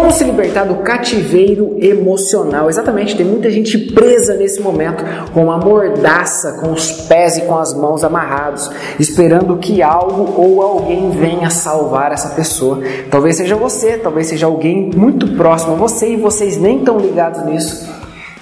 Como se libertar do cativeiro emocional? Exatamente, tem muita gente presa nesse momento com uma mordaça, com os pés e com as mãos amarrados, esperando que algo ou alguém venha salvar essa pessoa. Talvez seja você, talvez seja alguém muito próximo a você e vocês nem estão ligados nisso.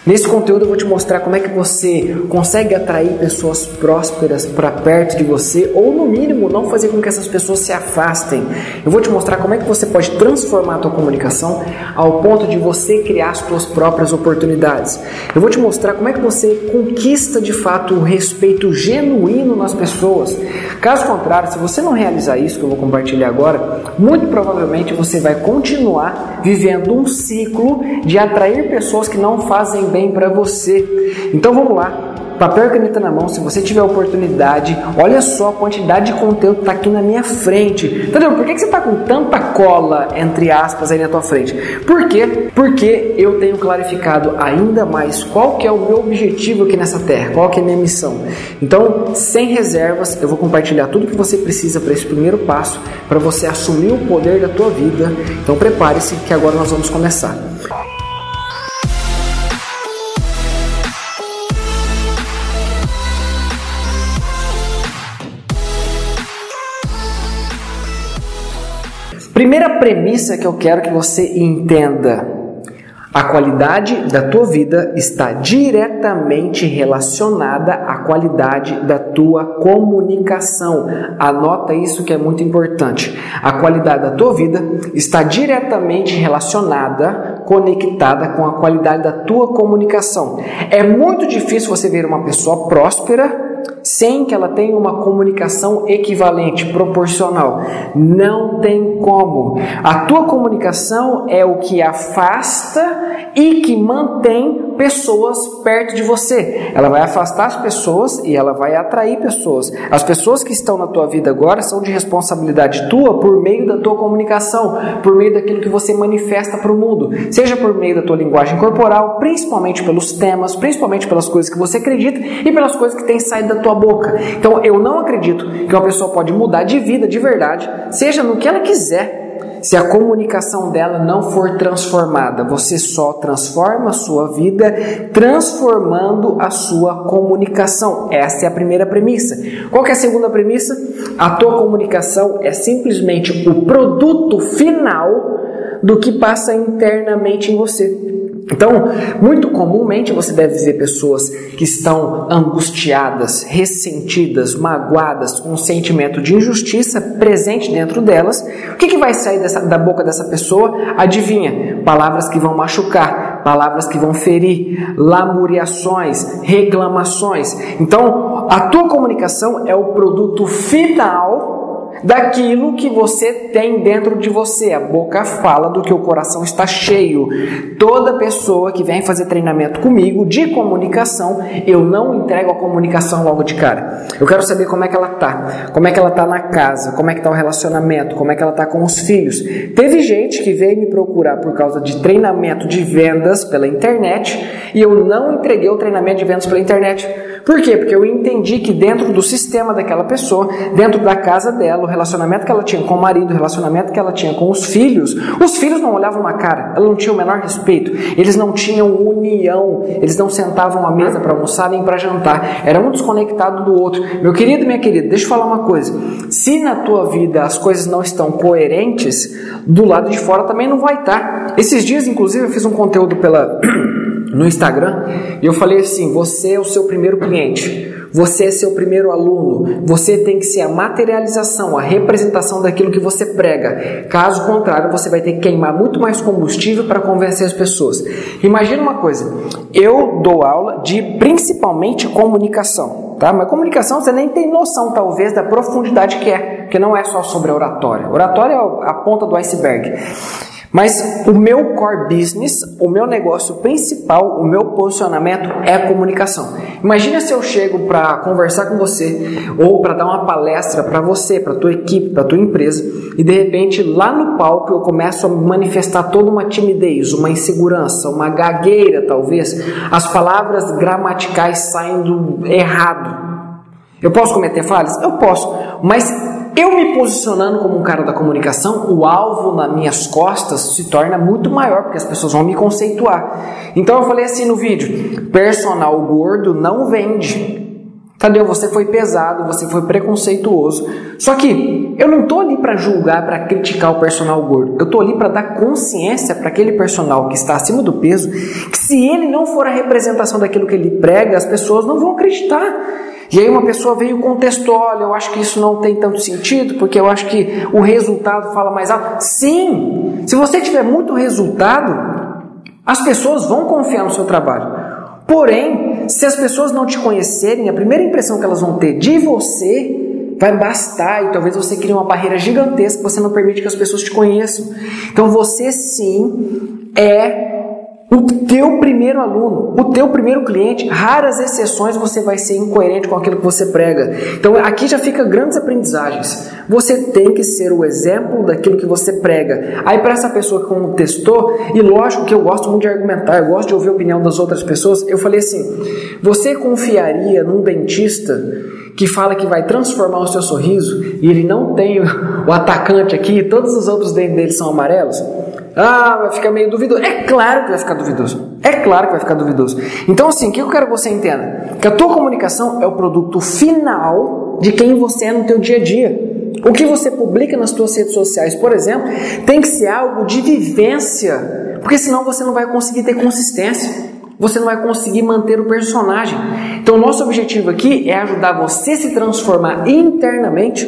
Nesse conteúdo eu vou te mostrar como é que você consegue atrair pessoas prósperas para perto de você ou no mínimo não fazer com que essas pessoas se afastem. Eu vou te mostrar como é que você pode transformar a tua comunicação ao ponto de você criar as suas próprias oportunidades. Eu vou te mostrar como é que você conquista de fato o respeito genuíno nas pessoas. Caso contrário, se você não realizar isso que eu vou compartilhar agora, muito provavelmente você vai continuar vivendo um ciclo de atrair pessoas que não fazem bem para você. Então vamos lá. Papel e caneta na mão, se você tiver oportunidade, olha só a quantidade de conteúdo que está aqui na minha frente. Entendeu? Por que, que você está com tanta cola, entre aspas, aí na tua frente? Por quê? Porque eu tenho clarificado ainda mais qual que é o meu objetivo aqui nessa terra, qual que é a minha missão. Então, sem reservas, eu vou compartilhar tudo que você precisa para esse primeiro passo, para você assumir o poder da tua vida. Então prepare-se que agora nós vamos começar. Primeira premissa que eu quero que você entenda: a qualidade da tua vida está diretamente relacionada à qualidade da tua comunicação. Anota isso que é muito importante. A qualidade da tua vida está diretamente relacionada, conectada com a qualidade da tua comunicação. É muito difícil você ver uma pessoa próspera sem que ela tenha uma comunicação equivalente, proporcional. Não tem como. A tua comunicação é o que afasta e que mantém pessoas perto de você. Ela vai afastar as pessoas e ela vai atrair pessoas. As pessoas que estão na tua vida agora são de responsabilidade tua por meio da tua comunicação, por meio daquilo que você manifesta para o mundo, seja por meio da tua linguagem corporal, principalmente pelos temas, principalmente pelas coisas que você acredita e pelas coisas que têm saído da tua boca. Então eu não acredito que uma pessoa pode mudar de vida de verdade, seja no que ela quiser, se a comunicação dela não for transformada. Você só transforma a sua vida transformando a sua comunicação. Essa é a primeira premissa. Qual é a segunda premissa? A tua comunicação é simplesmente o produto final do que passa internamente em você. Então, muito comumente você deve ver pessoas que estão angustiadas, ressentidas, magoadas, com um sentimento de injustiça presente dentro delas. O que, que vai sair dessa, da boca dessa pessoa? Adivinha? Palavras que vão machucar, palavras que vão ferir, lamuriações, reclamações. Então, a tua comunicação é o produto final daquilo que você tem dentro de você. A boca fala do que o coração está cheio. Toda pessoa que vem fazer treinamento comigo de comunicação, eu não entrego a comunicação logo de cara. Eu quero saber como é que ela tá, como é que ela tá na casa, como é que tá o relacionamento, como é que ela tá com os filhos. Teve gente que veio me procurar por causa de treinamento de vendas pela internet e eu não entreguei o treinamento de vendas pela internet. Por quê? Porque eu entendi que dentro do sistema daquela pessoa, dentro da casa dela, relacionamento que ela tinha com o marido, o relacionamento que ela tinha com os filhos, os filhos não olhavam uma cara, ela não tinha o menor respeito, eles não tinham união, eles não sentavam à mesa para almoçar nem para jantar, era um desconectado do outro. Meu querido, minha querida, deixa eu falar uma coisa: se na tua vida as coisas não estão coerentes, do lado de fora também não vai estar. Esses dias, inclusive, eu fiz um conteúdo pela no Instagram e eu falei assim: você é o seu primeiro cliente, você é seu primeiro aluno, você tem que ser a materialização, a representação daquilo que você prega. Caso contrário, você vai ter que queimar muito mais combustível para convencer as pessoas. Imagina uma coisa: eu dou aula de principalmente comunicação, tá? Mas comunicação você nem tem noção, talvez, da profundidade que é, porque não é só sobre oratória. Oratória é a ponta do iceberg. Mas o meu core business, o meu negócio principal, o meu posicionamento é a comunicação. Imagina se eu chego para conversar com você ou para dar uma palestra para você, para tua equipe, para tua empresa e de repente lá no palco eu começo a manifestar toda uma timidez, uma insegurança, uma gagueira talvez, as palavras gramaticais saindo errado. Eu posso cometer falhas? Eu posso, mas eu me posicionando como um cara da comunicação, o alvo nas minhas costas se torna muito maior, porque as pessoas vão me conceituar. Então eu falei assim no vídeo: personal gordo não vende. Tadeu, você foi pesado, você foi preconceituoso. Só que eu não tô ali para julgar, para criticar o personal gordo. Eu tô ali para dar consciência para aquele personal que está acima do peso, que se ele não for a representação daquilo que ele prega, as pessoas não vão acreditar. E aí uma pessoa veio e contestou, olha, eu acho que isso não tem tanto sentido, porque eu acho que o resultado fala mais alto. Sim! Se você tiver muito resultado, as pessoas vão confiar no seu trabalho. Porém, se as pessoas não te conhecerem, a primeira impressão que elas vão ter de você vai bastar e talvez você crie uma barreira gigantesca, você não permite que as pessoas te conheçam. Então você sim é o teu primeiro aluno, o teu primeiro cliente, raras exceções você vai ser incoerente com aquilo que você prega. Então aqui já fica grandes aprendizagens. Você tem que ser o exemplo daquilo que você prega. Aí para essa pessoa que contestou, e lógico que eu gosto muito de argumentar, eu gosto de ouvir a opinião das outras pessoas, eu falei assim: você confiaria num dentista que fala que vai transformar o seu sorriso e ele não tem o atacante aqui, todos os outros dentes dele são amarelos? Ah, vai ficar meio duvidoso. É claro que vai ficar duvidoso. É claro que vai ficar duvidoso. Então, assim, o que eu quero que você entenda? Que a tua comunicação é o produto final de quem você é no teu dia a dia. O que você publica nas suas redes sociais, por exemplo, tem que ser algo de vivência, porque senão você não vai conseguir ter consistência. Você não vai conseguir manter o personagem. Então, nosso objetivo aqui é ajudar você a se transformar internamente,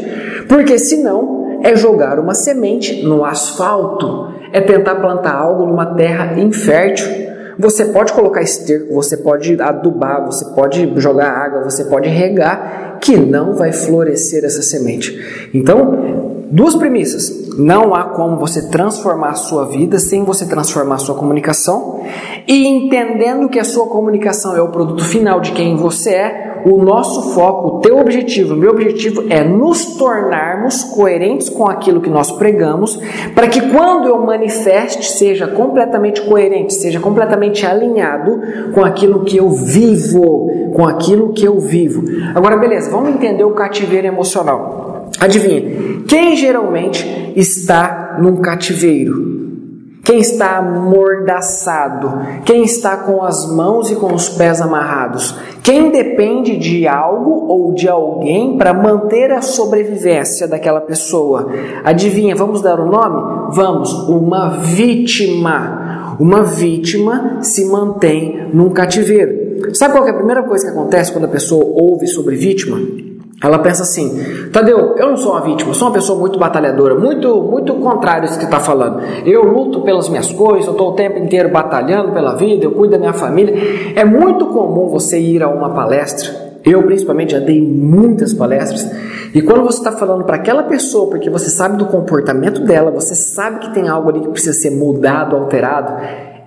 porque senão é jogar uma semente no asfalto é tentar plantar algo numa terra infértil. Você pode colocar esterco, você pode adubar, você pode jogar água, você pode regar, que não vai florescer essa semente. Então, duas premissas. Não há como você transformar a sua vida sem você transformar a sua comunicação. E entendendo que a sua comunicação é o produto final de quem você é, o nosso foco, o teu objetivo, o meu objetivo é nos tornarmos coerentes com aquilo que nós pregamos, para que quando eu manifeste seja completamente coerente, seja completamente alinhado com aquilo que eu vivo, com aquilo que eu vivo. Agora, beleza, vamos entender o cativeiro emocional. Adivinha, quem geralmente está num cativeiro? Quem está amordaçado, quem está com as mãos e com os pés amarrados, quem depende de algo ou de alguém para manter a sobrevivência daquela pessoa. Adivinha, vamos dar o um nome? Vamos, uma vítima. Uma vítima se mantém num cativeiro. Sabe qual é a primeira coisa que acontece quando a pessoa ouve sobre vítima? Ela pensa assim: Tadeu, eu não sou uma vítima, sou uma pessoa muito batalhadora, muito muito contrário a isso que está falando. Eu luto pelas minhas coisas, eu estou o tempo inteiro batalhando pela vida, eu cuido da minha família. É muito comum você ir a uma palestra. Eu, principalmente, já dei muitas palestras. E quando você está falando para aquela pessoa, porque você sabe do comportamento dela, você sabe que tem algo ali que precisa ser mudado, alterado,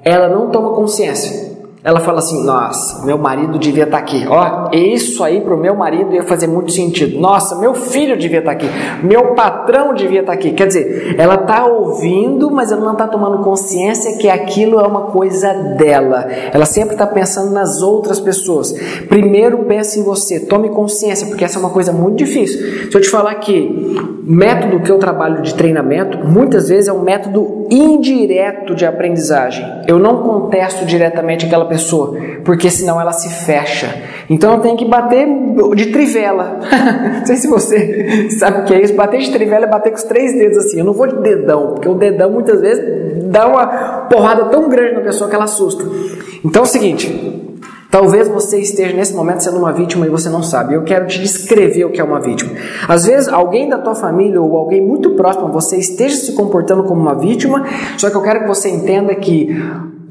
ela não toma consciência. Ela fala assim: Nossa, meu marido devia estar tá aqui. Ó, isso aí para o meu marido ia fazer muito sentido. Nossa, meu filho devia estar tá aqui. Meu patrão devia estar tá aqui. Quer dizer, ela está ouvindo, mas ela não está tomando consciência que aquilo é uma coisa dela. Ela sempre está pensando nas outras pessoas. Primeiro pense em você, tome consciência, porque essa é uma coisa muito difícil. Se eu te falar que método que eu trabalho de treinamento, muitas vezes é um método indireto de aprendizagem. Eu não contesto diretamente aquela pessoa, porque senão ela se fecha. Então eu tenho que bater de trivela. não sei se você sabe o que é isso. Bater de trivela é bater com os três dedos assim. Eu não vou de dedão, porque o dedão muitas vezes dá uma porrada tão grande na pessoa que ela assusta. Então é o seguinte. Talvez você esteja nesse momento sendo uma vítima e você não sabe. Eu quero te descrever o que é uma vítima. Às vezes, alguém da tua família ou alguém muito próximo a você esteja se comportando como uma vítima, só que eu quero que você entenda que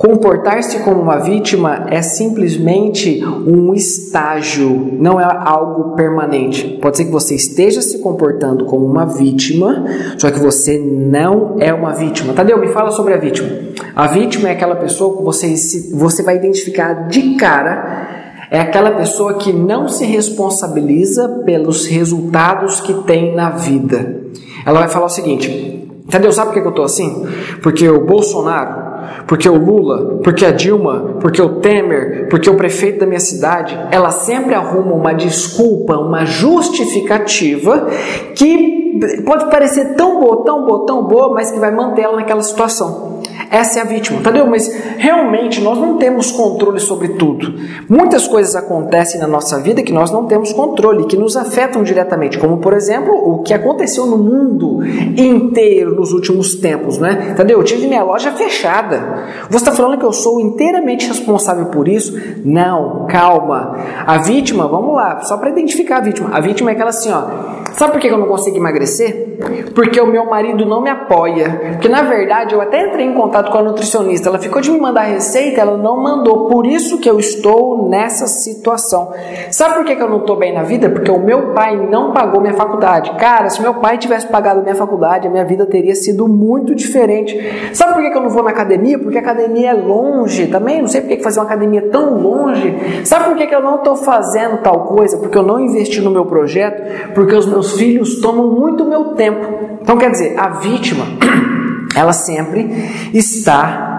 Comportar-se como uma vítima é simplesmente um estágio, não é algo permanente. Pode ser que você esteja se comportando como uma vítima, só que você não é uma vítima. Tadeu, me fala sobre a vítima. A vítima é aquela pessoa que você, você vai identificar de cara é aquela pessoa que não se responsabiliza pelos resultados que tem na vida. Ela vai falar o seguinte: Tadeu, sabe por que eu estou assim? Porque o Bolsonaro porque o Lula, porque a Dilma, porque o Temer, porque o prefeito da minha cidade, ela sempre arruma uma desculpa, uma justificativa que pode parecer tão boa, tão boa, tão boa, mas que vai manter ela naquela situação. Essa é a vítima, entendeu? Mas realmente nós não temos controle sobre tudo. Muitas coisas acontecem na nossa vida que nós não temos controle, que nos afetam diretamente, como por exemplo o que aconteceu no mundo inteiro nos últimos tempos, né? Entendeu? Eu tive minha loja fechada. Você está falando que eu sou inteiramente responsável por isso? Não, calma. A vítima, vamos lá, só para identificar a vítima. A vítima é aquela assim, ó. Sabe por que eu não consigo emagrecer? Porque o meu marido não me apoia. Porque na verdade eu até entrei em contato com a nutricionista, ela ficou de me mandar receita, ela não mandou. Por isso que eu estou nessa situação. Sabe por que eu não estou bem na vida? Porque o meu pai não pagou minha faculdade. Cara, se meu pai tivesse pagado minha faculdade, a minha vida teria sido muito diferente. Sabe por que eu não vou na academia? Porque a academia é longe. Também não sei por que fazer uma academia tão longe. Sabe por que eu não estou fazendo tal coisa? Porque eu não investi no meu projeto, porque os meus filhos tomam muito meu tempo. Então quer dizer, a vítima ela sempre está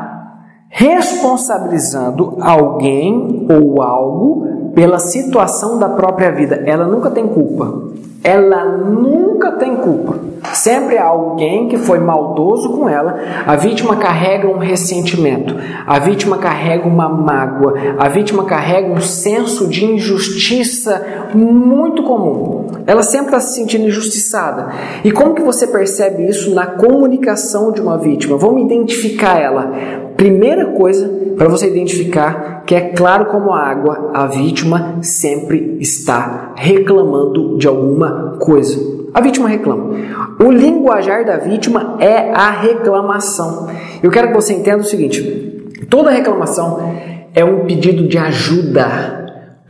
responsabilizando alguém ou algo pela situação da própria vida. Ela nunca tem culpa. Ela nunca tem culpa. Sempre há alguém que foi maldoso com ela. A vítima carrega um ressentimento. A vítima carrega uma mágoa. A vítima carrega um senso de injustiça muito comum. Ela sempre está se sentindo injustiçada. E como que você percebe isso na comunicação de uma vítima? Vamos identificar ela. Primeira coisa para você identificar que é claro como a água, a vítima sempre está reclamando de alguma coisa. A vítima reclama. O linguajar da vítima é a reclamação. Eu quero que você entenda o seguinte: toda reclamação é um pedido de ajuda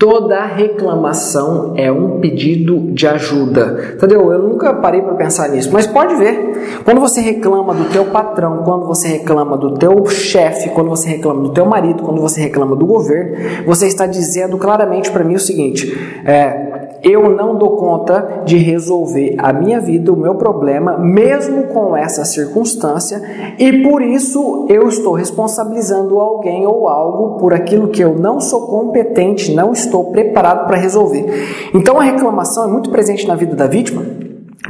Toda reclamação é um pedido de ajuda. Entendeu? Eu nunca parei para pensar nisso, mas pode ver. Quando você reclama do teu patrão, quando você reclama do teu chefe, quando você reclama do teu marido, quando você reclama do governo, você está dizendo claramente para mim o seguinte: é, eu não dou conta de resolver a minha vida, o meu problema, mesmo com essa circunstância, e por isso eu estou responsabilizando alguém ou algo por aquilo que eu não sou competente, não estou preparado para resolver. Então a reclamação é muito presente na vida da vítima,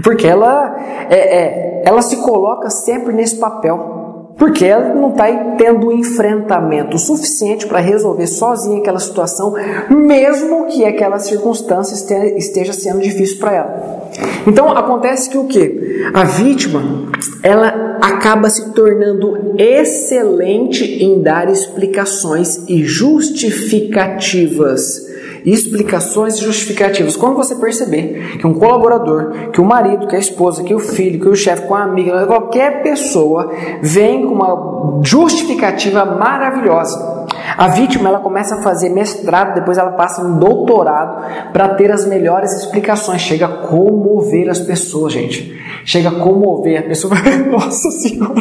porque ela, é, é, ela se coloca sempre nesse papel. Porque ela não está tendo enfrentamento suficiente para resolver sozinha aquela situação, mesmo que aquela circunstância esteja sendo difícil para ela. Então acontece que o que? A vítima ela acaba se tornando excelente em dar explicações e justificativas explicações justificativas. Quando você perceber que um colaborador, que o marido, que a esposa, que o filho, que o chefe, com a amiga, qualquer pessoa vem com uma justificativa maravilhosa. A vítima ela começa a fazer mestrado, depois ela passa um doutorado para ter as melhores explicações. Chega a comover as pessoas, gente. Chega a comover a pessoa. Nossa Senhora,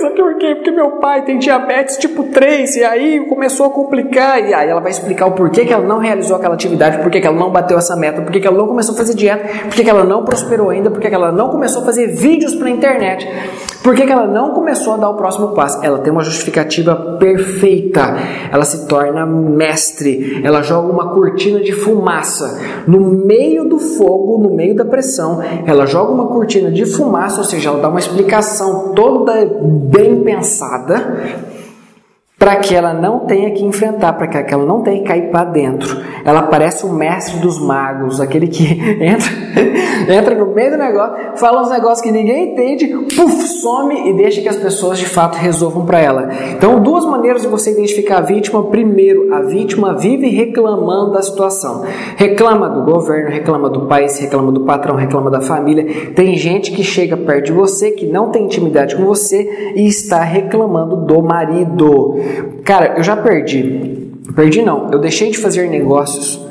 sabe por quê? Porque meu pai tem diabetes tipo 3 e aí começou a complicar. E aí ela vai explicar o porquê que ela não realizou aquela atividade, porquê que ela não bateu essa meta, porquê que ela não começou a fazer dieta, porquê que ela não prosperou ainda, porquê que ela não começou a fazer vídeos para internet. Por que, que ela não começou a dar o próximo passo? Ela tem uma justificativa perfeita. Ela se torna mestre. Ela joga uma cortina de fumaça no meio do fogo, no meio da pressão. Ela joga uma cortina de fumaça, ou seja, ela dá uma explicação toda bem pensada para que ela não tenha que enfrentar, para que ela não tenha que cair para dentro. Ela parece o mestre dos magos, aquele que entra, entra no meio do negócio, fala uns negócios que ninguém entende, puf, some e deixa que as pessoas de fato resolvam para ela. Então, duas maneiras de você identificar a vítima. Primeiro, a vítima vive reclamando da situação. Reclama do governo, reclama do país, reclama do patrão, reclama da família. Tem gente que chega perto de você, que não tem intimidade com você e está reclamando do marido. Cara, eu já perdi. Perdi não, eu deixei de fazer negócios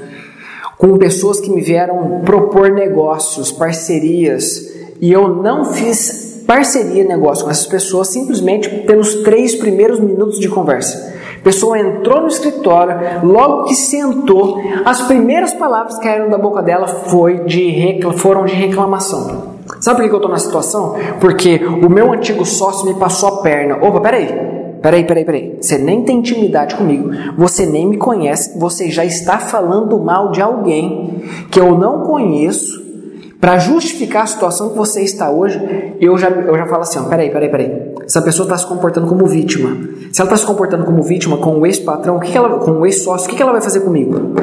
com pessoas que me vieram propor negócios, parcerias, e eu não fiz parceria, negócio com essas pessoas simplesmente pelos três primeiros minutos de conversa. Pessoa entrou no escritório, logo que sentou, as primeiras palavras que caíram da boca dela foi de foram de reclamação. Sabe por que eu estou na situação? Porque o meu antigo sócio me passou a perna. Opa, peraí, Peraí, peraí, peraí. Você nem tem intimidade comigo, você nem me conhece, você já está falando mal de alguém que eu não conheço para justificar a situação que você está hoje, eu já, eu já falo assim: ó, peraí, peraí, peraí. Essa pessoa está se comportando como vítima. Se ela está se comportando como vítima com o ex-patrão, com o ex-sócio, o que, que ela vai fazer comigo?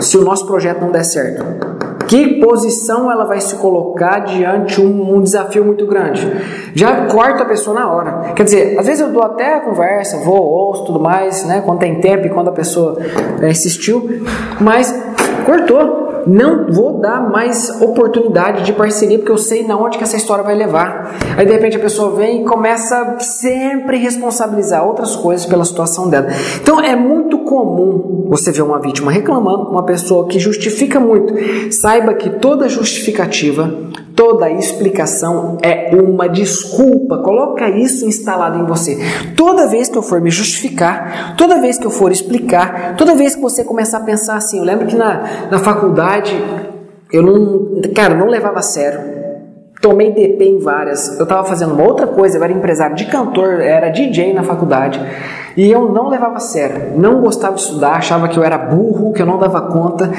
Se o nosso projeto não der certo. Que posição ela vai se colocar diante um, um desafio muito grande? Já corta a pessoa na hora. Quer dizer, às vezes eu dou até a conversa, vou, ouço tudo mais, né? Quando tem tempo e quando a pessoa é, insistiu, mas cortou não vou dar mais oportunidade de parceria porque eu sei na onde que essa história vai levar. Aí de repente a pessoa vem e começa sempre responsabilizar outras coisas pela situação dela. Então é muito comum você ver uma vítima reclamando, uma pessoa que justifica muito. Saiba que toda justificativa, toda explicação é uma desculpa. Coloca isso instalado em você. Toda vez que eu for me justificar, toda vez que eu for explicar, toda vez que você começar a pensar assim, eu lembro que na, na faculdade eu não, cara, não levava a sério. Tomei DP em várias. Eu estava fazendo uma outra coisa, eu era empresário de cantor, era DJ na faculdade. E eu não levava a sério, não gostava de estudar, achava que eu era burro, que eu não dava conta.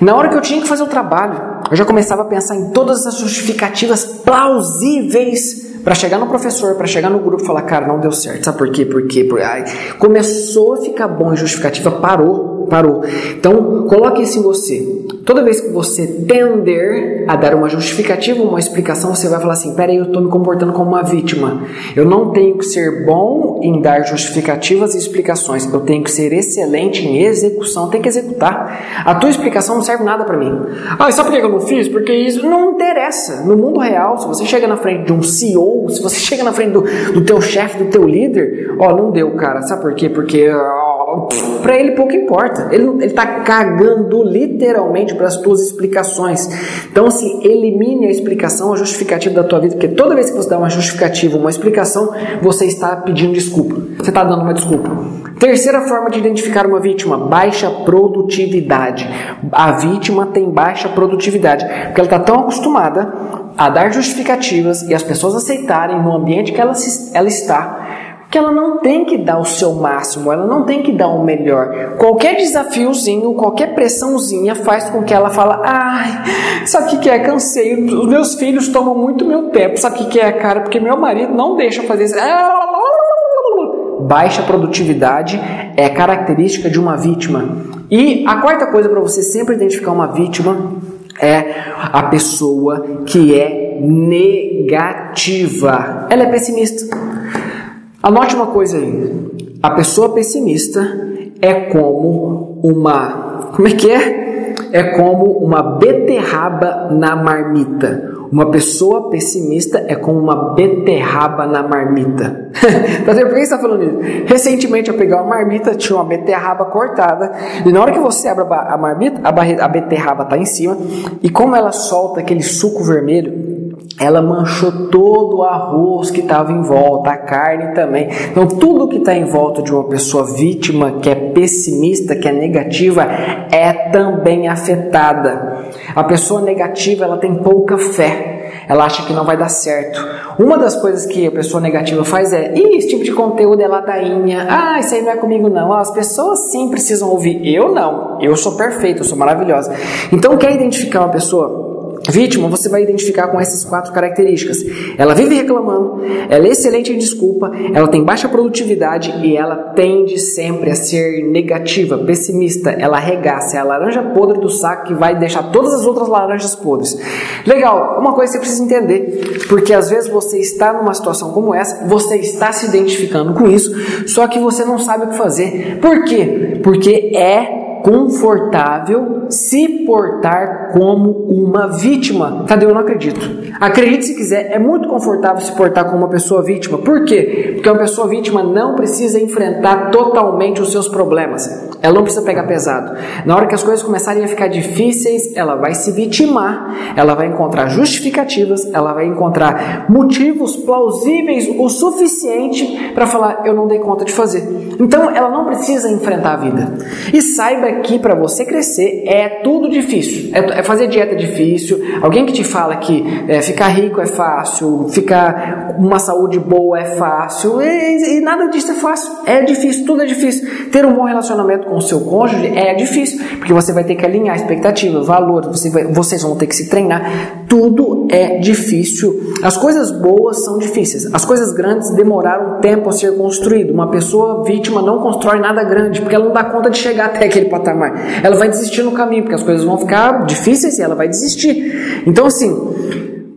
Na hora que eu tinha que fazer o trabalho, eu já começava a pensar em todas as justificativas plausíveis para chegar no professor, para chegar no grupo e falar, cara, não deu certo. Sabe por quê? Por quê? Por... Ai, começou a ficar bom em justificativa, parou, parou. Então, coloque isso em você. Toda vez que você tender a dar uma justificativa, uma explicação, você vai falar assim: peraí, eu estou me comportando como uma vítima. Eu não tenho que ser bom em dar justificativas e explicações. Eu tenho que ser excelente em execução. Tem que executar. A tua explicação não serve nada para mim. Ah, sabe por que eu não fiz? Porque isso não interessa. No mundo real, se você chega na frente de um CEO, se você chega na frente do, do teu chefe, do teu líder, ó, não deu, cara. Sabe por quê? Porque ó, para ele pouco importa. Ele, ele tá cagando literalmente para as tuas explicações. Então, assim, elimine a explicação, a justificativa da tua vida, porque toda vez que você dá uma justificativa, uma explicação, você está pedindo desculpa. Você está dando uma desculpa. Terceira forma de identificar uma vítima: baixa produtividade. A vítima tem baixa produtividade, porque ela está tão acostumada a dar justificativas e as pessoas aceitarem no ambiente que ela, ela está que ela não tem que dar o seu máximo, ela não tem que dar o melhor. Qualquer desafiozinho, qualquer pressãozinha faz com que ela fala: "Ai, sabe o que é? Cansei. Os meus filhos tomam muito meu tempo. Sabe o que é, cara? Porque meu marido não deixa fazer isso." Baixa produtividade é característica de uma vítima. E a quarta coisa para você sempre identificar uma vítima é a pessoa que é negativa. Ela é pessimista. Anote uma coisa aí. A pessoa pessimista é como uma. Como é que é? É como uma beterraba na marmita. Uma pessoa pessimista é como uma beterraba na marmita. tá vendo por que você está falando isso? Recentemente eu peguei uma marmita, tinha uma beterraba cortada, e na hora que você abre a marmita, a, beterraba está em cima, e como ela solta aquele suco vermelho, ela manchou todo o arroz que estava em volta, a carne também. Então, tudo que está em volta de uma pessoa vítima, que é pessimista, que é negativa, é também afetada. A pessoa negativa, ela tem pouca fé. Ela acha que não vai dar certo. Uma das coisas que a pessoa negativa faz é: Ih, esse tipo de conteúdo é ladainha. Ah, isso aí não é comigo, não. As pessoas sim precisam ouvir. Eu não. Eu sou perfeito, eu sou maravilhosa. Então, quer identificar uma pessoa vítima, você vai identificar com essas quatro características. Ela vive reclamando, ela é excelente em desculpa, ela tem baixa produtividade e ela tende sempre a ser negativa, pessimista, ela arregaça, é a laranja podre do saco que vai deixar todas as outras laranjas podres. Legal, uma coisa que você precisa entender, porque às vezes você está numa situação como essa, você está se identificando com isso, só que você não sabe o que fazer. Por quê? Porque é confortável se portar como uma vítima. Cadê? Eu não acredito. Acredite se quiser, é muito confortável se portar como uma pessoa vítima. Por quê? Porque uma pessoa vítima não precisa enfrentar totalmente os seus problemas. Ela não precisa pegar pesado. Na hora que as coisas começarem a ficar difíceis, ela vai se vitimar, ela vai encontrar justificativas, ela vai encontrar motivos plausíveis o suficiente para falar: eu não dei conta de fazer. Então ela não precisa enfrentar a vida. E saiba que para você crescer é tudo difícil. É, é, fazer dieta difícil. Alguém que te fala que é, ficar rico é fácil, ficar uma saúde boa é fácil, e, e, nada disso é fácil. É difícil, tudo é difícil. Ter um bom relacionamento com o seu cônjuge é difícil, porque você vai ter que alinhar expectativa, valor, você vai, vocês vão ter que se treinar. Tudo é difícil. As coisas boas são difíceis. As coisas grandes demoraram tempo a ser construído. Uma pessoa vítima não constrói nada grande, porque ela não dá conta de chegar até aquele patamar. Ela vai desistir no caminho, porque as coisas vão ficar difíceis e ela vai desistir. Então, assim,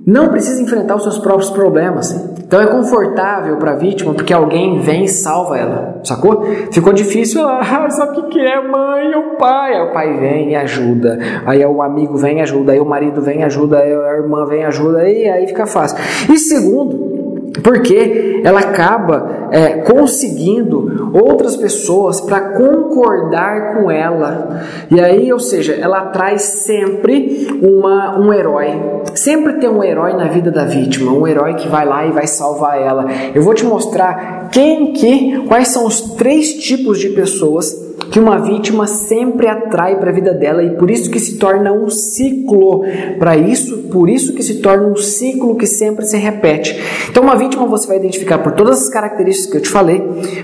não precisa enfrentar os seus próprios problemas. Então é confortável para a vítima porque alguém vem e salva ela, sacou? Ficou difícil, ela, ah, sabe o que, é mãe ou pai? Aí o pai vem e ajuda, aí o amigo vem e ajuda, aí o marido vem e ajuda, aí a irmã vem e ajuda, e aí fica fácil. E segundo, porque ela acaba é, conseguindo outras pessoas para concordar com ela. E aí, ou seja, ela traz sempre uma, um herói. Sempre tem um herói na vida da vítima, um herói que vai lá e vai salvar ela. Eu vou te mostrar quem que, quais são os três tipos de pessoas que uma vítima sempre atrai para a vida dela e por isso que se torna um ciclo para isso, por isso que se torna um ciclo que sempre se repete. Então uma vítima você vai identificar por todas as características que eu te falei,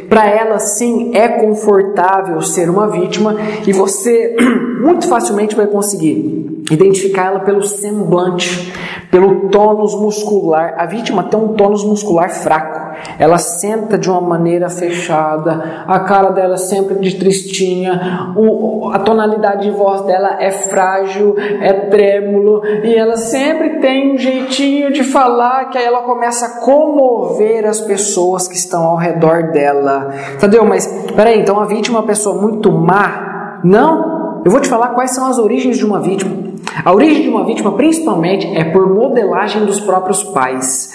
para ela sim é confortável ser uma vítima e você muito facilmente vai conseguir identificar ela pelo semblante, pelo tônus muscular. A vítima tem um tônus muscular fraco. Ela senta de uma maneira fechada, a cara dela sempre de tristinha, o, a tonalidade de voz dela é frágil, é trêmulo, e ela sempre tem um jeitinho de falar que aí ela começa a comover as pessoas que estão ao redor dela. Entendeu? Mas peraí, então a vítima é uma pessoa muito má? Não? Eu vou te falar quais são as origens de uma vítima. A origem de uma vítima, principalmente, é por modelagem dos próprios pais.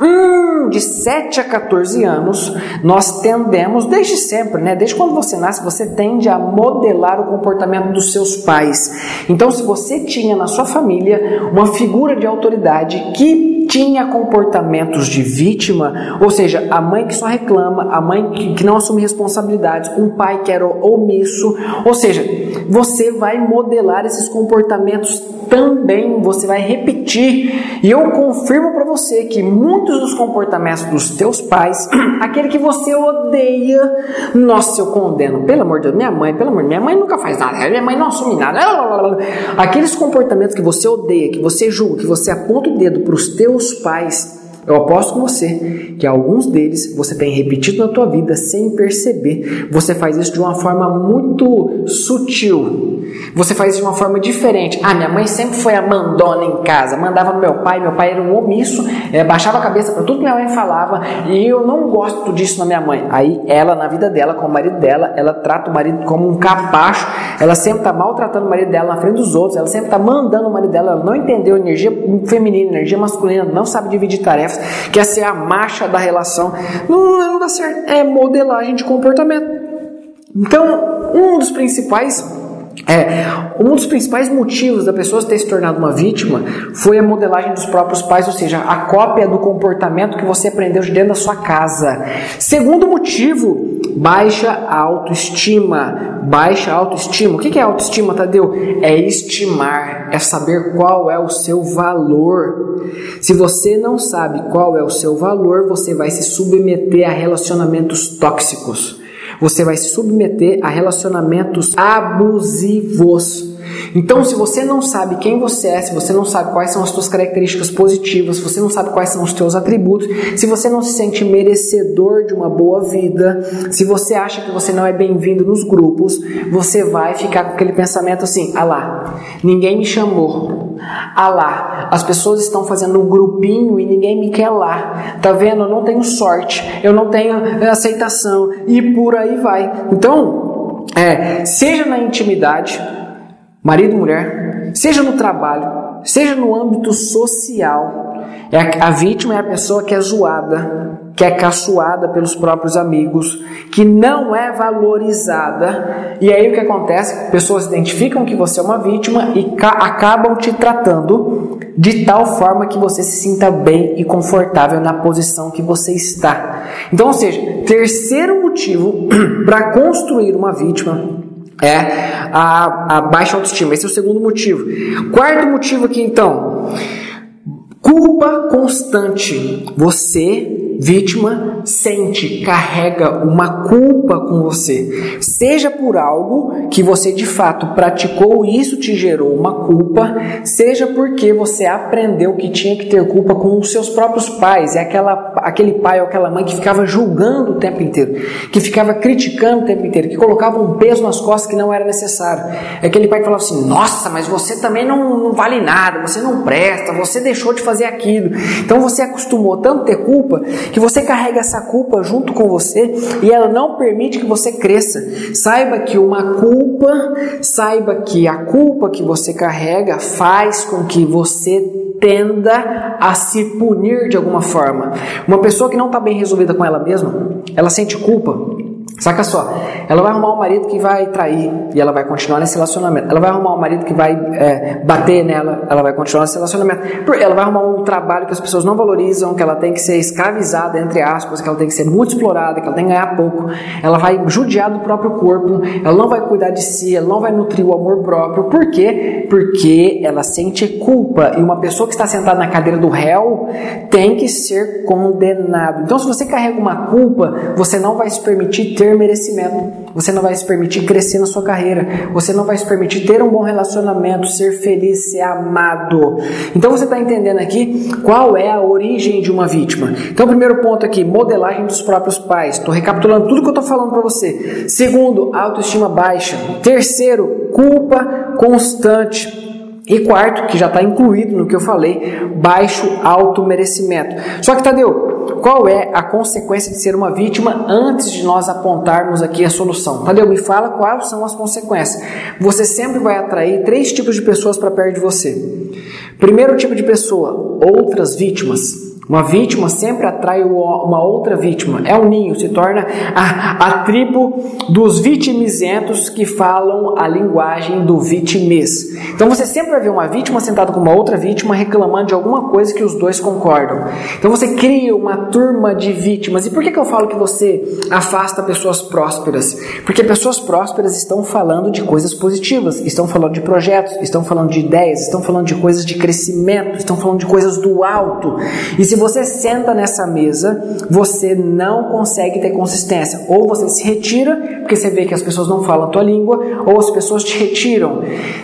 Hum, de 7 a 14 anos, nós tendemos, desde sempre, né? Desde quando você nasce, você tende a modelar o comportamento dos seus pais. Então, se você tinha na sua família uma figura de autoridade que tinha comportamentos de vítima, ou seja, a mãe que só reclama, a mãe que, não assume responsabilidades, um pai que era omisso, ou seja, você vai modelar esses comportamentos também, você vai repetir. E eu confirmo para você que muitos dos comportamentos dos teus pais, aquele que você odeia, nossa, eu condeno. Pelo amor de Deus, minha mãe, pelo amor de Deus, minha mãe nunca faz nada, minha mãe não assume nada. Aqueles comportamentos que você odeia, que você julga, que você aponta o dedo para os teus pais, eu aposto com você que alguns deles você tem repetido na tua vida sem perceber. Você faz isso de uma forma muito sutil. Você faz isso de uma forma diferente. Ah, minha mãe sempre foi a mandona em casa, mandava no meu pai, meu pai era um omisso, é, baixava a cabeça para tudo que minha mãe falava e eu não gosto disso na minha mãe. Aí ela, na vida dela, com o marido dela, ela trata o marido como um capacho, ela sempre está maltratando o marido dela na frente dos outros, ela sempre está mandando o marido dela, ela não entendeu energia feminina, energia masculina, não sabe dividir tarefas quer ser a marcha da relação. Não, não dá certo. É modelagem de comportamento. Então, um dos principais é, um dos principais motivos da pessoa ter se tornado uma vítima foi a modelagem dos próprios pais, ou seja, a cópia do comportamento que você aprendeu de dentro da sua casa. Segundo motivo, baixa autoestima. Baixa autoestima. O que é autoestima, Tadeu? É estimar, é saber qual é o seu valor. Se você não sabe qual é o seu valor, você vai se submeter a relacionamentos tóxicos. Você vai se submeter a relacionamentos abusivos. Então, se você não sabe quem você é, se você não sabe quais são as suas características positivas, se você não sabe quais são os seus atributos, se você não se sente merecedor de uma boa vida, se você acha que você não é bem-vindo nos grupos, você vai ficar com aquele pensamento assim: ah lá, ninguém me chamou. Ah lá, as pessoas estão fazendo um grupinho e ninguém me quer lá. Tá vendo? Eu não tenho sorte, eu não tenho aceitação e por aí vai. Então, é, seja na intimidade, marido e mulher, seja no trabalho, seja no âmbito social, é a, a vítima é a pessoa que é zoada, que é caçoada pelos próprios amigos, que não é valorizada. E aí o que acontece? Pessoas identificam que você é uma vítima e acabam te tratando de tal forma que você se sinta bem e confortável na posição que você está. Então, ou seja, terceiro motivo para construir uma vítima é a, a baixa autoestima. Esse é o segundo motivo. Quarto motivo aqui então, culpa constante. Você vítima sente, carrega uma culpa com você, seja por algo que você de fato praticou e isso te gerou uma culpa, seja porque você aprendeu que tinha que ter culpa com os seus próprios pais, é aquela, aquele pai ou aquela mãe que ficava julgando o tempo inteiro, que ficava criticando o tempo inteiro, que colocava um peso nas costas que não era necessário. É aquele pai que falava assim: Nossa, mas você também não, não vale nada, você não presta, você deixou de fazer aquilo. Então você acostumou tanto ter culpa que você carrega essa culpa junto com você e ela não permite que você cresça. Saiba que uma culpa, saiba que a culpa que você carrega faz com que você tenda a se punir de alguma forma. Uma pessoa que não está bem resolvida com ela mesma, ela sente culpa Saca só, ela vai arrumar um marido que vai trair e ela vai continuar nesse relacionamento. Ela vai arrumar um marido que vai é, bater nela, ela vai continuar nesse relacionamento. Ela vai arrumar um trabalho que as pessoas não valorizam, que ela tem que ser escravizada, entre aspas, que ela tem que ser muito explorada, que ela tem que ganhar pouco. Ela vai judiar do próprio corpo, ela não vai cuidar de si, ela não vai nutrir o amor próprio. Por quê? Porque ela sente culpa. E uma pessoa que está sentada na cadeira do réu tem que ser condenado. Então, se você carrega uma culpa, você não vai se permitir ter ter merecimento, você não vai se permitir crescer na sua carreira, você não vai se permitir ter um bom relacionamento, ser feliz, ser amado. Então você está entendendo aqui qual é a origem de uma vítima. Então, primeiro ponto aqui, modelagem dos próprios pais. Estou recapitulando tudo que eu estou falando para você. Segundo, autoestima baixa. Terceiro, culpa constante. E quarto, que já está incluído no que eu falei, baixo auto-merecimento. Só que, Tadeu, qual é a consequência de ser uma vítima antes de nós apontarmos aqui a solução? Tadeu, me fala quais são as consequências. Você sempre vai atrair três tipos de pessoas para perto de você. Primeiro tipo de pessoa, outras vítimas. Uma vítima sempre atrai uma outra vítima. É um ninho, se torna a, a tribo dos vitimizentos que falam a linguagem do vitimês. Então você sempre vai ver uma vítima sentada com uma outra vítima reclamando de alguma coisa que os dois concordam. Então você cria uma turma de vítimas. E por que, que eu falo que você afasta pessoas prósperas? Porque pessoas prósperas estão falando de coisas positivas, estão falando de projetos, estão falando de ideias, estão falando de coisas de crescimento, estão falando de coisas do alto. E se você senta nessa mesa, você não consegue ter consistência. Ou você se retira, porque você vê que as pessoas não falam a tua língua, ou as pessoas te retiram.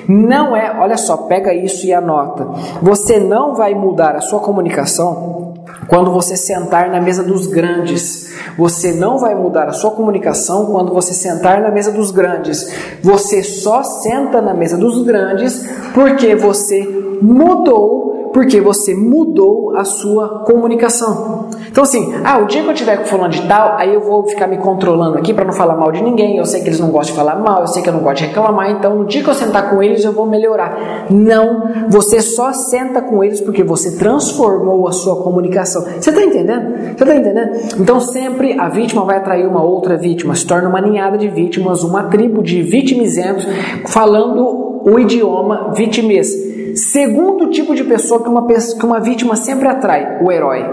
Não é, olha só, pega isso e anota. Você não vai mudar a sua comunicação quando você sentar na mesa dos grandes. Você não vai mudar a sua comunicação quando você sentar na mesa dos grandes. Você só senta na mesa dos grandes porque você mudou porque você mudou a sua comunicação. Então, assim, ah, o dia que eu tiver com fulano de tal, aí eu vou ficar me controlando aqui para não falar mal de ninguém. Eu sei que eles não gostam de falar mal, eu sei que eu não gosto de reclamar, então no dia que eu sentar com eles eu vou melhorar. Não, você só senta com eles porque você transformou a sua comunicação. Você está entendendo? Você está entendendo? Então, sempre a vítima vai atrair uma outra vítima, se torna uma ninhada de vítimas, uma tribo de vitimizentos falando o idioma vitimês. Segundo tipo de pessoa que uma, que uma vítima sempre atrai: o herói.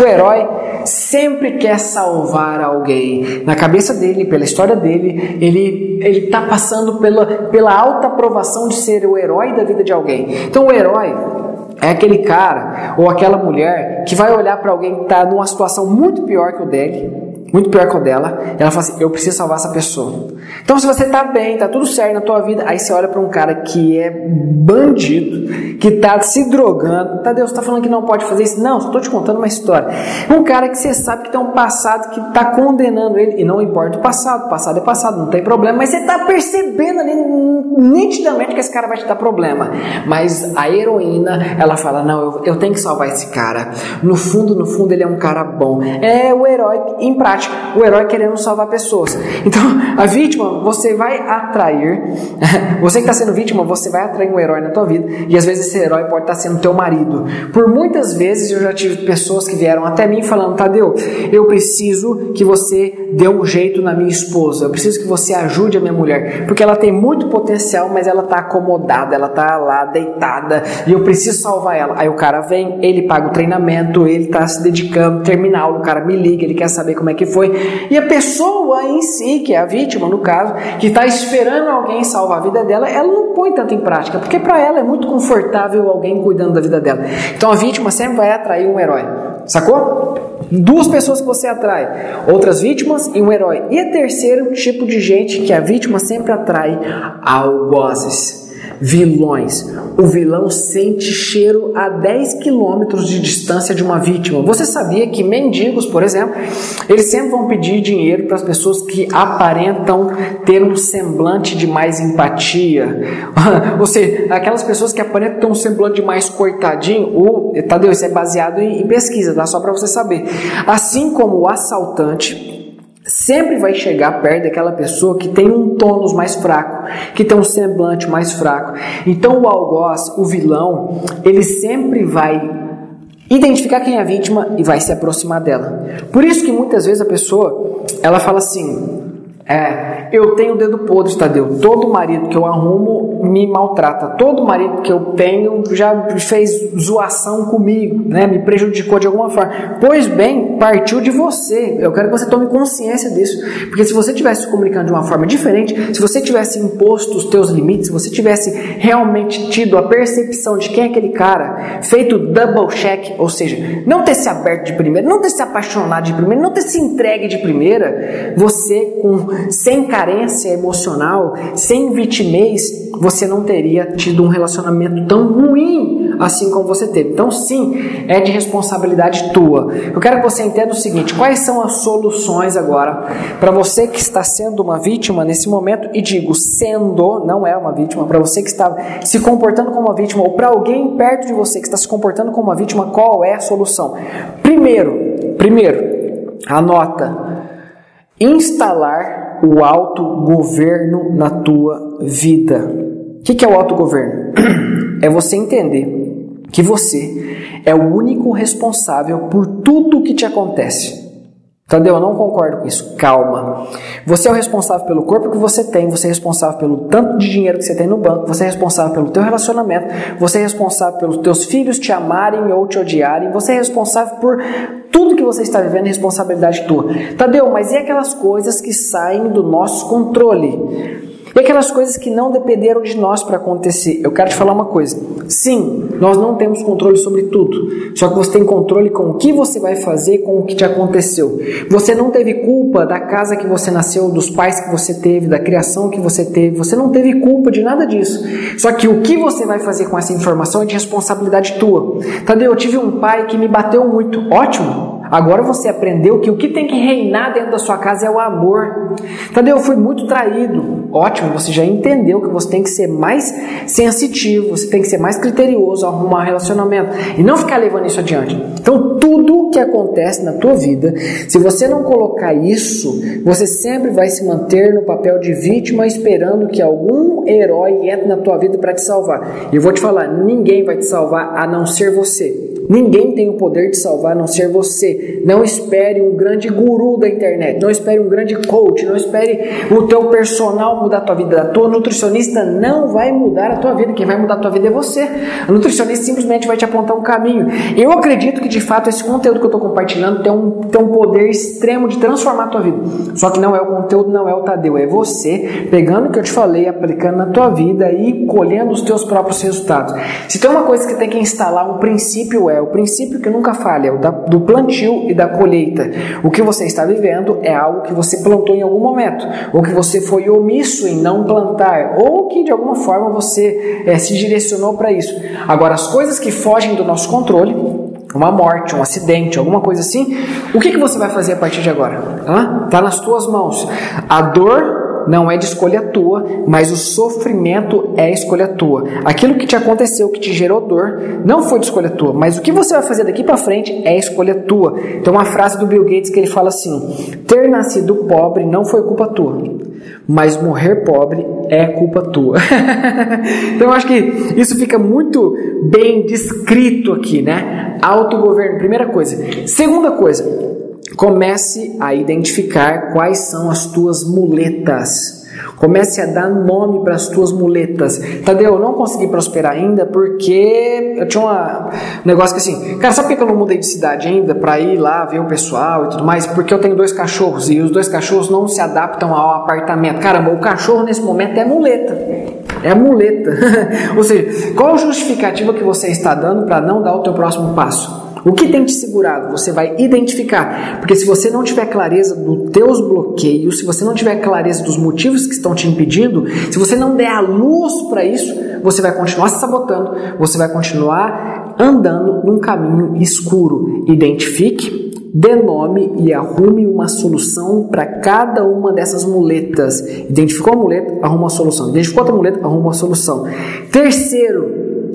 O herói sempre quer salvar alguém. Na cabeça dele, pela história dele, ele ele está passando pela, pela alta aprovação de ser o herói da vida de alguém. Então, o herói é aquele cara ou aquela mulher que vai olhar para alguém que está numa situação muito pior que o dele muito pior que o dela, ela fala assim: Eu preciso salvar essa pessoa. Então, se você está bem, está tudo certo na tua vida, aí você olha para um cara que é bandido, que está se drogando. Tá, Deus, está falando que não pode fazer isso? Não, só te contando uma história. Um cara que você sabe que tem um passado que está condenando ele, e não importa o passado, o passado é passado, não tem problema, mas você está percebendo ali nitidamente que esse cara vai te dar problema. Mas a heroína, ela fala: Não, eu, eu tenho que salvar esse cara. No fundo, no fundo, ele é um cara bom. É o herói em prática prática o herói querendo salvar pessoas. Então, a vítima, você vai atrair, você que está sendo vítima, você vai atrair um herói na tua vida, e às vezes esse herói pode estar tá sendo teu marido. Por muitas vezes eu já tive pessoas que vieram até mim falando: Tadeu, eu preciso que você dê um jeito na minha esposa, eu preciso que você ajude a minha mulher, porque ela tem muito potencial, mas ela está acomodada, ela está lá deitada, e eu preciso salvar ela. Aí o cara vem, ele paga o treinamento, ele está se dedicando, termina a aula, o cara me liga, ele quer saber como é que foi. E a pessoa em si, que é a vítima no caso, que está esperando alguém salvar a vida dela, ela não põe tanto em prática, porque para ela é muito confortável alguém cuidando da vida dela. Então a vítima sempre vai atrair um herói. Sacou? Duas pessoas que você atrai, outras vítimas e um herói. E a terceiro tipo de gente que a vítima sempre atrai algozes vilões. O vilão sente cheiro a 10 quilômetros de distância de uma vítima. Você sabia que mendigos, por exemplo, eles sempre vão pedir dinheiro para as pessoas que aparentam ter um semblante de mais empatia? Ou seja, aquelas pessoas que aparentam ter um semblante de mais coitadinho. O, Tadeu, isso é baseado em, pesquisa, tá? Só para você saber. Assim como o assaltante sempre vai chegar perto daquela pessoa que tem um tônus mais fraco, que tem um semblante mais fraco. Então o algoz, o vilão, ele sempre vai identificar quem é a vítima e vai se aproximar dela. Por isso que muitas vezes a pessoa, ela fala assim: é, eu tenho o dedo podre, Tadeu. Todo marido que eu arrumo me maltrata. Todo marido que eu tenho já fez zoação comigo, né? me prejudicou de alguma forma. Pois bem, partiu de você. Eu quero que você tome consciência disso. Porque se você tivesse se comunicando de uma forma diferente, se você tivesse imposto os teus limites, se você tivesse realmente tido a percepção de quem é aquele cara, feito double check, ou seja, não ter se aberto de primeira, não ter se apaixonado de primeira, não ter se entregue de primeira, você com sem carência emocional, sem vitimez, você não teria tido um relacionamento tão ruim assim como você teve. Então, sim, é de responsabilidade tua. Eu quero que você entenda o seguinte: quais são as soluções agora para você que está sendo uma vítima nesse momento? E digo, sendo, não é uma vítima, para você que está se comportando como uma vítima, ou para alguém perto de você que está se comportando como uma vítima, qual é a solução? Primeiro, primeiro, anota instalar o autogoverno na tua vida. O que é o autogoverno? É você entender que você é o único responsável por tudo o que te acontece. Tadeu, eu não concordo com isso. Calma. Você é o responsável pelo corpo que você tem, você é responsável pelo tanto de dinheiro que você tem no banco, você é responsável pelo teu relacionamento, você é responsável pelos teus filhos te amarem ou te odiarem, você é responsável por tudo que você está vivendo, é responsabilidade tua. Tadeu, mas e aquelas coisas que saem do nosso controle? E aquelas coisas que não dependeram de nós para acontecer. Eu quero te falar uma coisa. Sim, nós não temos controle sobre tudo. Só que você tem controle com o que você vai fazer com o que te aconteceu. Você não teve culpa da casa que você nasceu, dos pais que você teve, da criação que você teve. Você não teve culpa de nada disso. Só que o que você vai fazer com essa informação é de responsabilidade tua. Tadeu, eu tive um pai que me bateu muito. Ótimo. Agora você aprendeu que o que tem que reinar dentro da sua casa é o amor. Tadeu, eu fui muito traído. Ótimo, você já entendeu que você tem que ser mais sensitivo, você tem que ser mais criterioso ao arrumar relacionamento e não ficar levando isso adiante. Então, tudo que acontece na tua vida, se você não colocar isso, você sempre vai se manter no papel de vítima esperando que algum herói entre na tua vida para te salvar. E eu vou te falar, ninguém vai te salvar a não ser você. Ninguém tem o poder de salvar a não ser você. Não espere um grande guru da internet, não espere um grande coach, não espere o teu personal mudar a tua vida. A tua nutricionista não vai mudar a tua vida. Quem vai mudar a tua vida é você. A nutricionista simplesmente vai te apontar um caminho. Eu acredito que de fato esse conteúdo que eu estou compartilhando tem um, tem um poder extremo de transformar a tua vida. Só que não é o conteúdo, não é o Tadeu, é você pegando o que eu te falei, aplicando na tua vida e colhendo os teus próprios resultados. Se tem uma coisa que tem que instalar, um princípio é é o princípio que nunca falha, o da, do plantio e da colheita. O que você está vivendo é algo que você plantou em algum momento, ou que você foi omisso em não plantar, ou que de alguma forma você é, se direcionou para isso. Agora, as coisas que fogem do nosso controle, uma morte, um acidente, alguma coisa assim, o que, que você vai fazer a partir de agora? Está nas tuas mãos. A dor não é de escolha tua, mas o sofrimento é escolha tua. Aquilo que te aconteceu, que te gerou dor, não foi de escolha tua, mas o que você vai fazer daqui para frente é escolha tua. Tem uma frase do Bill Gates que ele fala assim: ter nascido pobre não foi culpa tua, mas morrer pobre é culpa tua. então eu acho que isso fica muito bem descrito aqui, né? Autogoverno, primeira coisa. Segunda coisa, Comece a identificar quais são as tuas muletas. Comece a dar nome para as tuas muletas. Tadeu, eu não consegui prosperar ainda porque eu tinha uma, um negócio que assim, cara, sabe por que eu não mudei de cidade ainda para ir lá ver o pessoal e tudo mais? Porque eu tenho dois cachorros e os dois cachorros não se adaptam ao apartamento. Caramba, o cachorro nesse momento é muleta. É muleta. Ou seja, qual a justificativa que você está dando para não dar o teu próximo passo? O que tem te segurado? Você vai identificar. Porque se você não tiver clareza dos teus bloqueios, se você não tiver clareza dos motivos que estão te impedindo, se você não der a luz para isso, você vai continuar se sabotando, você vai continuar andando num caminho escuro. Identifique, dê nome e arrume uma solução para cada uma dessas muletas. Identificou a muleta, arruma uma solução. Identificou outra muleta, arruma uma solução. Terceiro,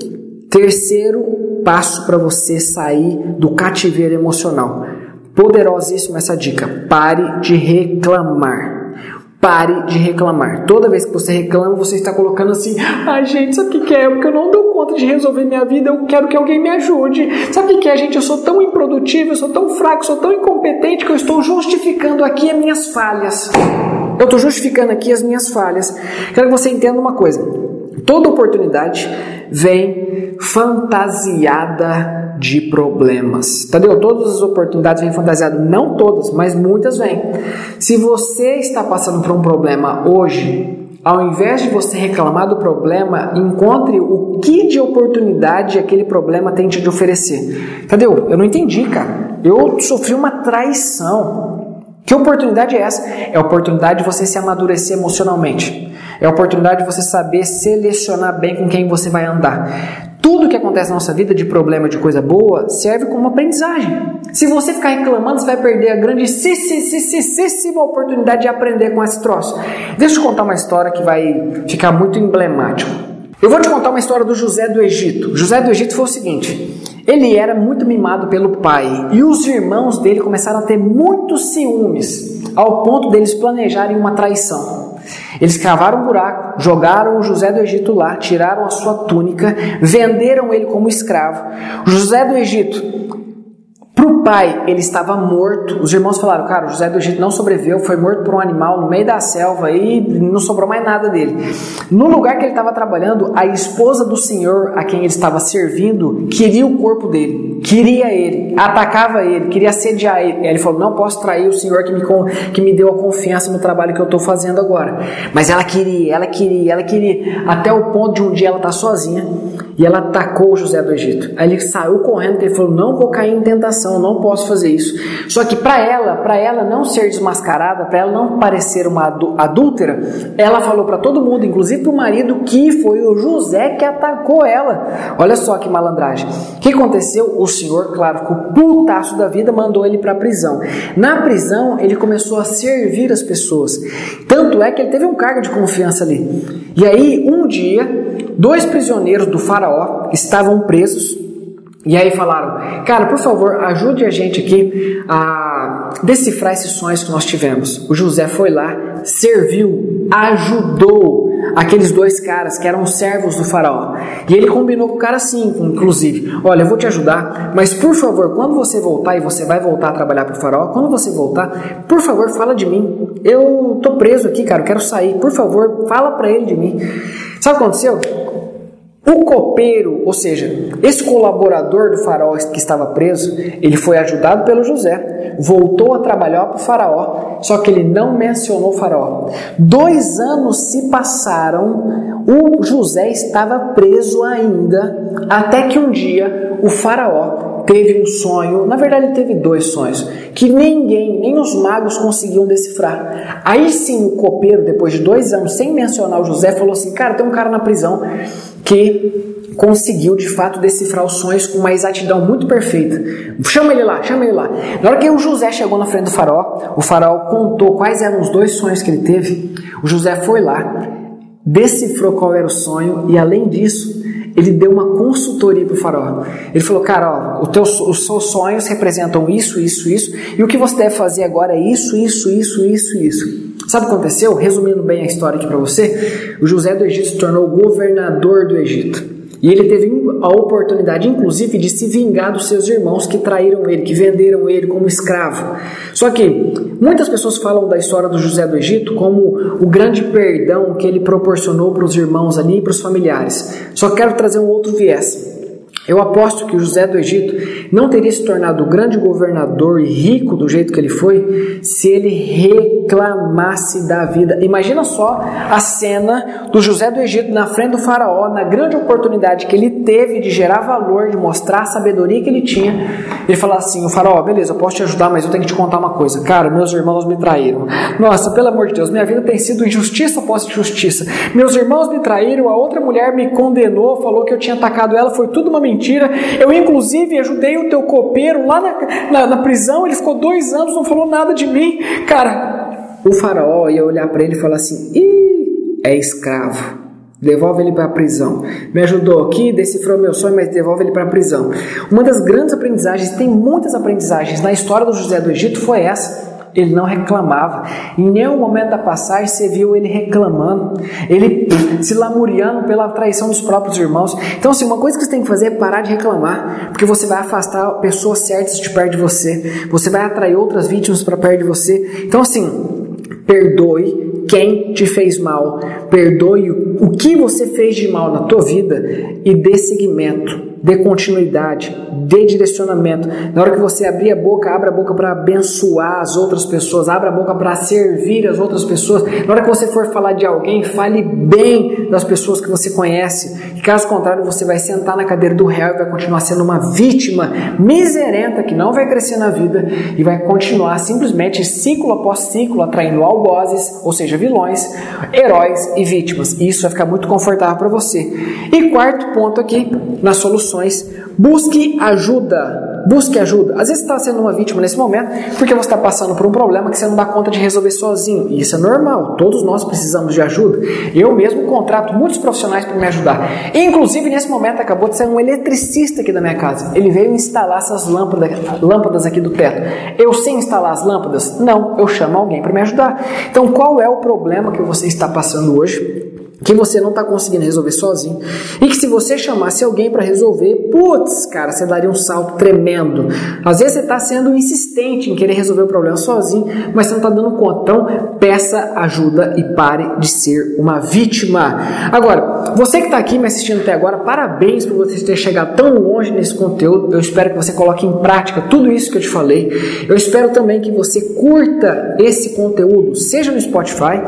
terceiro passo para você sair do cativeiro emocional. Poderosíssima essa dica. Pare de reclamar. Pare de reclamar. Toda vez que você reclama, você está colocando assim: ai, ah, gente, sabe o que é? Porque eu não dou conta de resolver minha vida, eu quero que alguém me ajude. Sabe o que é, gente? Eu sou tão improdutivo, eu sou tão fraco, sou tão incompetente que eu estou justificando aqui as minhas falhas. Eu estou justificando aqui as minhas falhas. Quero que você entenda uma coisa: toda oportunidade vem fantasiada de problemas. Entendeu? Todas as oportunidades vêm fantasiadas, não todas, mas muitas vêm. Se você está passando por um problema hoje, ao invés de você reclamar do problema, encontre o que de oportunidade aquele problema tem te oferecer. Entendeu? Eu não entendi, cara. Eu sofri uma traição. Que oportunidade é essa? É a oportunidade de você se amadurecer emocionalmente. É a oportunidade de você saber selecionar bem com quem você vai andar. Tudo que acontece na nossa vida de problema, de coisa boa, serve como aprendizagem. Se você ficar reclamando, você vai perder a grandíssima oportunidade de aprender com esse troço. Deixa eu te contar uma história que vai ficar muito emblemático. Eu vou te contar uma história do José do Egito. José do Egito foi o seguinte: ele era muito mimado pelo pai e os irmãos dele começaram a ter muitos ciúmes, ao ponto deles planejarem uma traição. Eles cavaram um buraco, jogaram o José do Egito lá, tiraram a sua túnica, venderam ele como escravo. José do Egito para o pai, ele estava morto. Os irmãos falaram: Cara, o José do Egito não sobreviveu, foi morto por um animal no meio da selva e não sobrou mais nada dele. No lugar que ele estava trabalhando, a esposa do senhor a quem ele estava servindo queria o corpo dele, queria ele, atacava ele, queria assediar ele. E ele falou: Não posso trair o senhor que me, que me deu a confiança no trabalho que eu estou fazendo agora. Mas ela queria, ela queria, ela queria, até o ponto de um dia ela tá sozinha e ela atacou o José do Egito. Aí ele saiu correndo e ele falou: Não vou cair em tentação, não posso fazer isso. Só que para ela, para ela não ser desmascarada, para ela não parecer uma adúltera, ela falou para todo mundo, inclusive para o marido, que foi o José que atacou ela. Olha só que malandragem. O que aconteceu? O senhor, claro, ficou putaço da vida, mandou ele para a prisão. Na prisão, ele começou a servir as pessoas. Tanto é que ele teve um cargo de confiança ali. E aí, um dia, dois prisioneiros do faraó estavam presos e aí falaram, cara, por favor, ajude a gente aqui a decifrar esses sonhos que nós tivemos. O José foi lá, serviu, ajudou aqueles dois caras que eram servos do faraó. E ele combinou com o cara assim, inclusive, olha, eu vou te ajudar, mas por favor, quando você voltar e você vai voltar a trabalhar para o faraó, quando você voltar, por favor, fala de mim. Eu tô preso aqui, cara, eu quero sair. Por favor, fala para ele de mim. Sabe o que aconteceu? O copeiro, ou seja, esse colaborador do faraó que estava preso, ele foi ajudado pelo José, voltou a trabalhar para o faraó, só que ele não mencionou o faraó. Dois anos se passaram, o José estava preso ainda, até que um dia o faraó teve um sonho, na verdade ele teve dois sonhos, que ninguém, nem os magos conseguiam decifrar. Aí sim o copeiro, depois de dois anos, sem mencionar o José, falou assim: Cara, tem um cara na prisão que conseguiu de fato decifrar os sonhos com uma exatidão muito perfeita. Chama ele lá, chama ele lá. Na hora que o José chegou na frente do faraó, o faraó contou quais eram os dois sonhos que ele teve. O José foi lá, decifrou qual era o sonho e além disso, ele deu uma consultoria para o faraó. Ele falou, cara, ó, os, teus, os seus sonhos representam isso, isso, isso, e o que você deve fazer agora é isso, isso, isso, isso, isso. Sabe o que aconteceu? Resumindo bem a história aqui para você, o José do Egito se tornou governador do Egito. E ele teve a oportunidade, inclusive, de se vingar dos seus irmãos que traíram ele, que venderam ele como escravo. Só que muitas pessoas falam da história do José do Egito como o grande perdão que ele proporcionou para os irmãos ali e para os familiares. Só quero trazer um outro viés. Eu aposto que José do Egito não teria se tornado grande governador e rico do jeito que ele foi se ele reclamasse da vida. Imagina só a cena do José do Egito na frente do faraó, na grande oportunidade que ele teve de gerar valor, de mostrar a sabedoria que ele tinha. Ele falar assim: o faraó, beleza, eu posso te ajudar, mas eu tenho que te contar uma coisa. Cara, meus irmãos me traíram. Nossa, pelo amor de Deus, minha vida tem sido injustiça após injustiça. Meus irmãos me traíram, a outra mulher me condenou, falou que eu tinha atacado ela, foi tudo uma mentira mentira. Eu, inclusive, ajudei o teu copeiro lá na, na, na prisão, ele ficou dois anos, não falou nada de mim. Cara, o faraó ia olhar para ele e falar assim: Ih, é escravo. Devolve ele para a prisão. Me ajudou aqui, decifrou meu sonho, mas devolve ele para a prisão. Uma das grandes aprendizagens, tem muitas aprendizagens na história do José do Egito, foi essa. Ele não reclamava. Em nenhum momento da passagem você viu ele reclamando, ele se lamuriando pela traição dos próprios irmãos. Então, assim, uma coisa que você tem que fazer é parar de reclamar, porque você vai afastar pessoas certas de perto de você, você vai atrair outras vítimas para perto de você. Então, assim, perdoe quem te fez mal, perdoe o que você fez de mal na tua vida e dê seguimento dê continuidade, dê direcionamento. Na hora que você abrir a boca, abra a boca para abençoar as outras pessoas, abra a boca para servir as outras pessoas. Na hora que você for falar de alguém, fale bem das pessoas que você conhece. Caso contrário, você vai sentar na cadeira do réu e vai continuar sendo uma vítima miserenta que não vai crescer na vida e vai continuar simplesmente ciclo após ciclo atraindo algozes, ou seja, vilões, heróis e vítimas. E isso vai ficar muito confortável para você. E quarto ponto aqui, na solução busque ajuda. Busque ajuda. Às vezes está sendo uma vítima nesse momento porque você está passando por um problema que você não dá conta de resolver sozinho. E isso é normal. Todos nós precisamos de ajuda. Eu mesmo contrato muitos profissionais para me ajudar. Inclusive, nesse momento, acabou de ser um eletricista aqui da minha casa. Ele veio instalar essas lâmpadas, lâmpadas aqui do teto. Eu sei instalar as lâmpadas? Não. Eu chamo alguém para me ajudar. Então, qual é o problema que você está passando hoje? Que você não está conseguindo resolver sozinho e que se você chamasse alguém para resolver, putz, cara, você daria um salto tremendo. Às vezes você está sendo insistente em querer resolver o problema sozinho, mas você não está dando conta. Então, peça ajuda e pare de ser uma vítima. Agora, você que está aqui me assistindo até agora, parabéns por você ter chegado tão longe nesse conteúdo. Eu espero que você coloque em prática tudo isso que eu te falei. Eu espero também que você curta esse conteúdo, seja no Spotify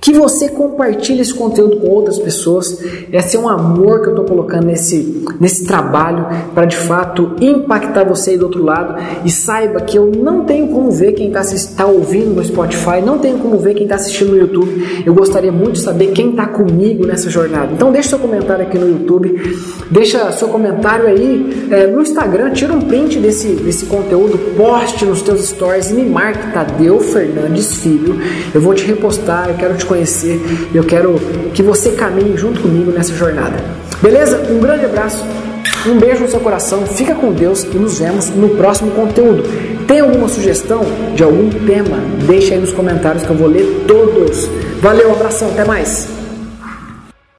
que você compartilhe esse conteúdo com outras pessoas. Esse é um amor que eu estou colocando nesse, nesse trabalho para de fato impactar você aí do outro lado. E saiba que eu não tenho como ver quem está tá ouvindo no Spotify, não tenho como ver quem está assistindo no YouTube. Eu gostaria muito de saber quem está comigo nessa jornada. Então deixa seu comentário aqui no YouTube, deixa seu comentário aí é, no Instagram, tira um print desse, desse conteúdo, poste nos teus stories e me marque Tadeu Fernandes Filho. Eu vou te repostar, eu quero te conhecer conhecer. Eu quero que você caminhe junto comigo nessa jornada. Beleza? Um grande abraço. Um beijo no seu coração, fica com Deus e nos vemos no próximo conteúdo. Tem alguma sugestão de algum tema? Deixa aí nos comentários que eu vou ler todos. Valeu, abração, até mais!